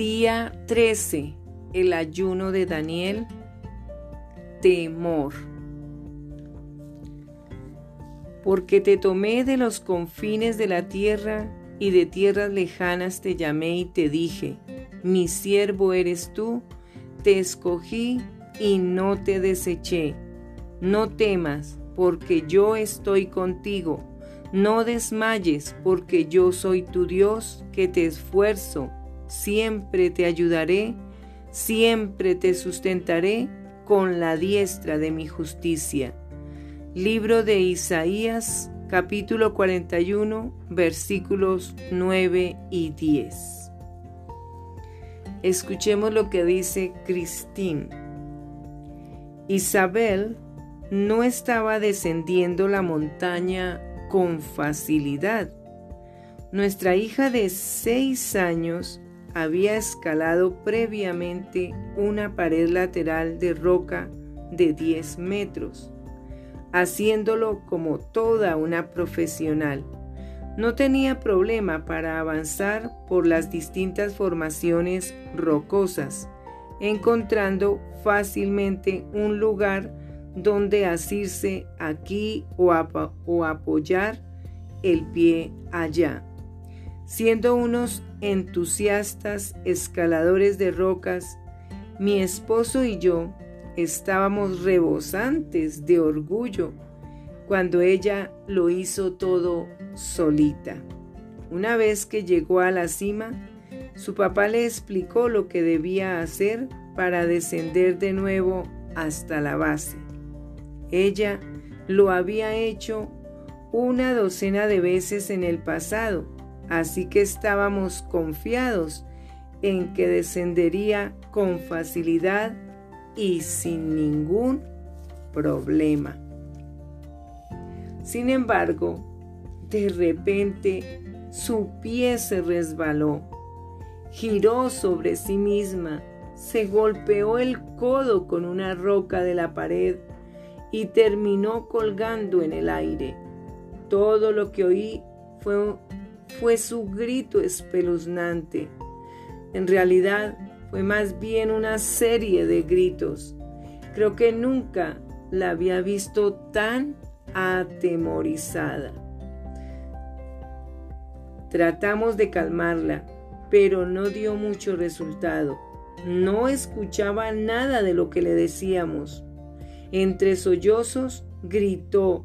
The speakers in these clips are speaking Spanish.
Día 13. El ayuno de Daniel. Temor. Porque te tomé de los confines de la tierra y de tierras lejanas te llamé y te dije, mi siervo eres tú, te escogí y no te deseché. No temas, porque yo estoy contigo. No desmayes, porque yo soy tu Dios, que te esfuerzo siempre te ayudaré, siempre te sustentaré con la diestra de mi justicia. Libro de Isaías capítulo 41 versículos 9 y 10. Escuchemos lo que dice Cristín. Isabel no estaba descendiendo la montaña con facilidad. Nuestra hija de seis años había escalado previamente una pared lateral de roca de 10 metros, haciéndolo como toda una profesional. No tenía problema para avanzar por las distintas formaciones rocosas, encontrando fácilmente un lugar donde asirse aquí o, o apoyar el pie allá. Siendo unos entusiastas escaladores de rocas, mi esposo y yo estábamos rebosantes de orgullo cuando ella lo hizo todo solita. Una vez que llegó a la cima, su papá le explicó lo que debía hacer para descender de nuevo hasta la base. Ella lo había hecho una docena de veces en el pasado así que estábamos confiados en que descendería con facilidad y sin ningún problema. Sin embargo, de repente su pie se resbaló, giró sobre sí misma, se golpeó el codo con una roca de la pared y terminó colgando en el aire. Todo lo que oí fue fue su grito espeluznante. En realidad fue más bien una serie de gritos. Creo que nunca la había visto tan atemorizada. Tratamos de calmarla, pero no dio mucho resultado. No escuchaba nada de lo que le decíamos. Entre sollozos gritó,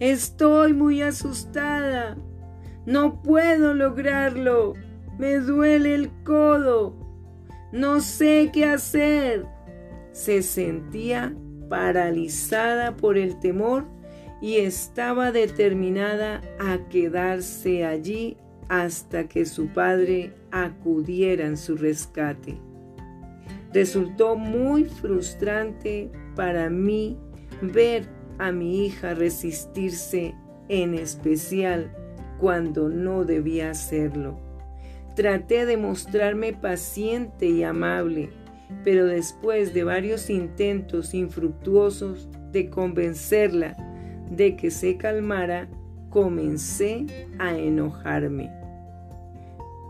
Estoy muy asustada. No puedo lograrlo. Me duele el codo. No sé qué hacer. Se sentía paralizada por el temor y estaba determinada a quedarse allí hasta que su padre acudiera en su rescate. Resultó muy frustrante para mí ver a mi hija resistirse, en especial cuando no debía hacerlo. Traté de mostrarme paciente y amable, pero después de varios intentos infructuosos de convencerla de que se calmara, comencé a enojarme.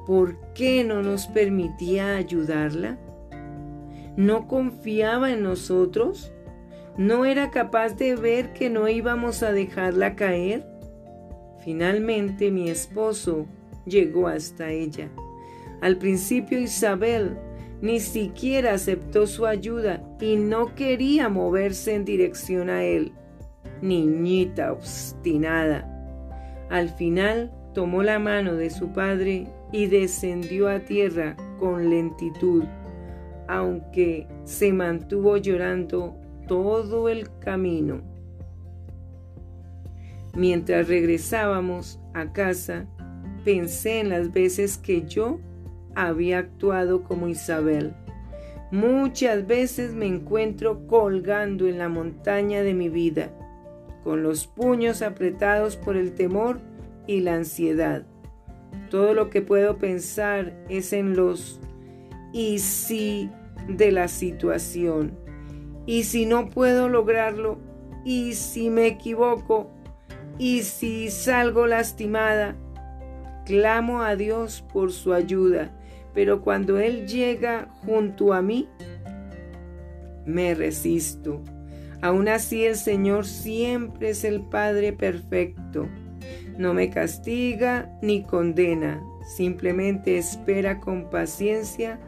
¿Por qué no nos permitía ayudarla? ¿No confiaba en nosotros? ¿No era capaz de ver que no íbamos a dejarla caer? Finalmente mi esposo llegó hasta ella. Al principio Isabel ni siquiera aceptó su ayuda y no quería moverse en dirección a él. Niñita obstinada. Al final tomó la mano de su padre y descendió a tierra con lentitud, aunque se mantuvo llorando todo el camino. Mientras regresábamos a casa, pensé en las veces que yo había actuado como Isabel. Muchas veces me encuentro colgando en la montaña de mi vida, con los puños apretados por el temor y la ansiedad. Todo lo que puedo pensar es en los y si de la situación. Y si no puedo lograrlo, y si me equivoco, y si salgo lastimada, clamo a Dios por su ayuda, pero cuando Él llega junto a mí, me resisto. Aún así el Señor siempre es el Padre perfecto. No me castiga ni condena, simplemente espera con paciencia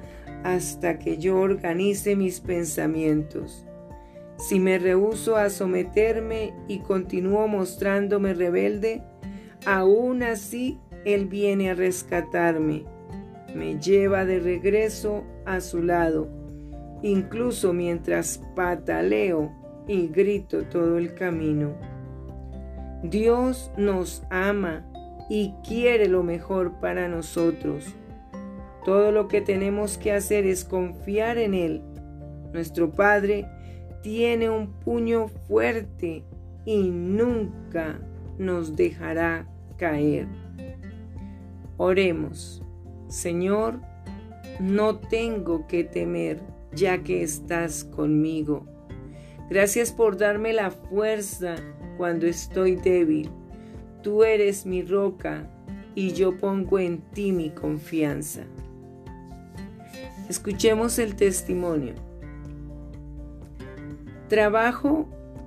hasta que yo organice mis pensamientos. Si me rehúso a someterme y continúo mostrándome rebelde, aún así Él viene a rescatarme. Me lleva de regreso a su lado, incluso mientras pataleo y grito todo el camino. Dios nos ama y quiere lo mejor para nosotros. Todo lo que tenemos que hacer es confiar en Él. Nuestro Padre tiene un puño fuerte y nunca nos dejará caer. Oremos, Señor, no tengo que temer ya que estás conmigo. Gracias por darme la fuerza cuando estoy débil. Tú eres mi roca y yo pongo en ti mi confianza. Escuchemos el testimonio. Trabajo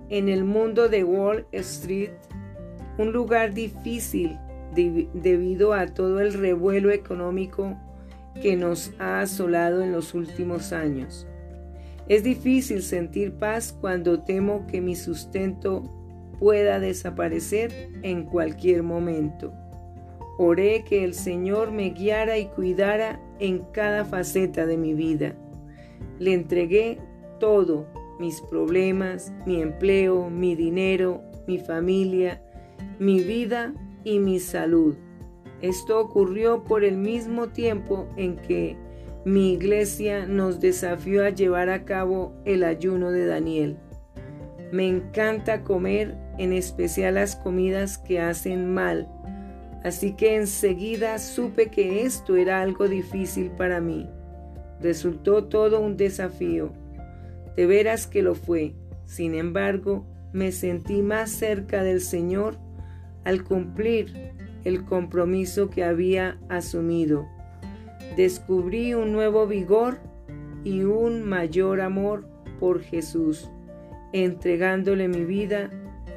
en el mundo de Wall Street, un lugar difícil debido a todo el revuelo económico que nos ha asolado en los últimos años. Es difícil sentir paz cuando temo que mi sustento pueda desaparecer en cualquier momento. Oré que el Señor me guiara y cuidara en cada faceta de mi vida. Le entregué todo mis problemas, mi empleo, mi dinero, mi familia, mi vida y mi salud. Esto ocurrió por el mismo tiempo en que mi iglesia nos desafió a llevar a cabo el ayuno de Daniel. Me encanta comer, en especial las comidas que hacen mal, así que enseguida supe que esto era algo difícil para mí. Resultó todo un desafío. De veras que lo fue. Sin embargo, me sentí más cerca del Señor al cumplir el compromiso que había asumido. Descubrí un nuevo vigor y un mayor amor por Jesús, entregándole mi vida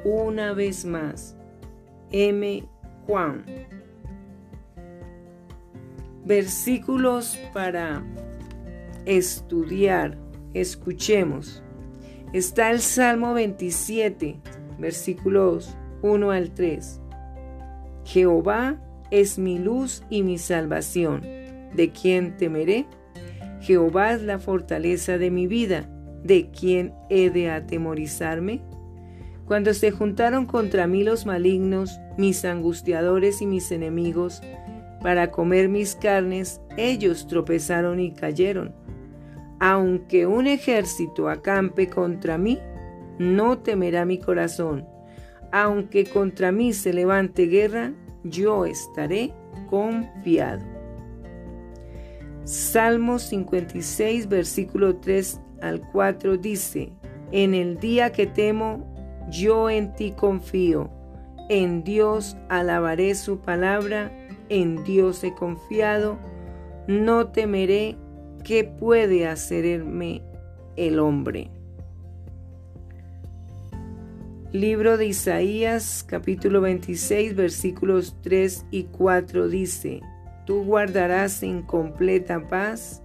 una vez más. M. Juan. Versículos para estudiar Escuchemos. Está el Salmo 27, versículos 1 al 3. Jehová es mi luz y mi salvación. ¿De quién temeré? Jehová es la fortaleza de mi vida. ¿De quién he de atemorizarme? Cuando se juntaron contra mí los malignos, mis angustiadores y mis enemigos, para comer mis carnes, ellos tropezaron y cayeron. Aunque un ejército acampe contra mí, no temerá mi corazón. Aunque contra mí se levante guerra, yo estaré confiado. Salmo 56, versículo 3 al 4 dice, En el día que temo, yo en ti confío. En Dios alabaré su palabra, en Dios he confiado, no temeré ¿qué puede hacerme el hombre? Libro de Isaías capítulo 26 versículos 3 y 4 dice, Tú guardarás en completa paz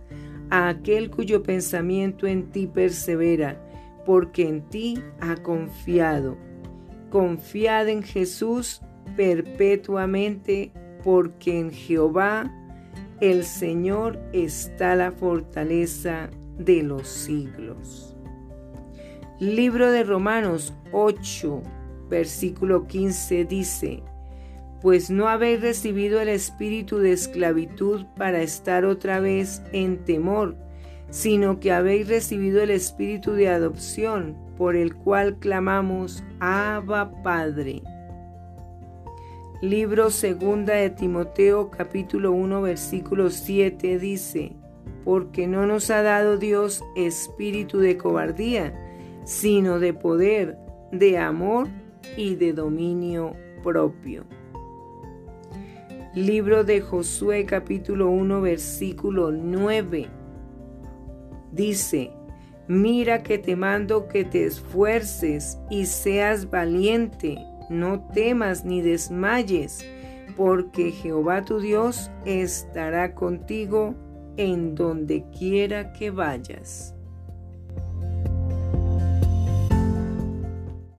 a aquel cuyo pensamiento en ti persevera, porque en ti ha confiado. Confiad en Jesús perpetuamente, porque en Jehová el Señor está la fortaleza de los siglos. Libro de Romanos 8, versículo 15 dice, Pues no habéis recibido el espíritu de esclavitud para estar otra vez en temor, sino que habéis recibido el espíritu de adopción, por el cual clamamos, Abba Padre. Libro segunda de Timoteo capítulo 1 versículo 7 dice, porque no nos ha dado Dios espíritu de cobardía, sino de poder, de amor y de dominio propio. Libro de Josué capítulo 1 versículo 9. Dice, mira que te mando que te esfuerces y seas valiente, no temas ni desmayes, porque Jehová tu Dios estará contigo en donde quiera que vayas.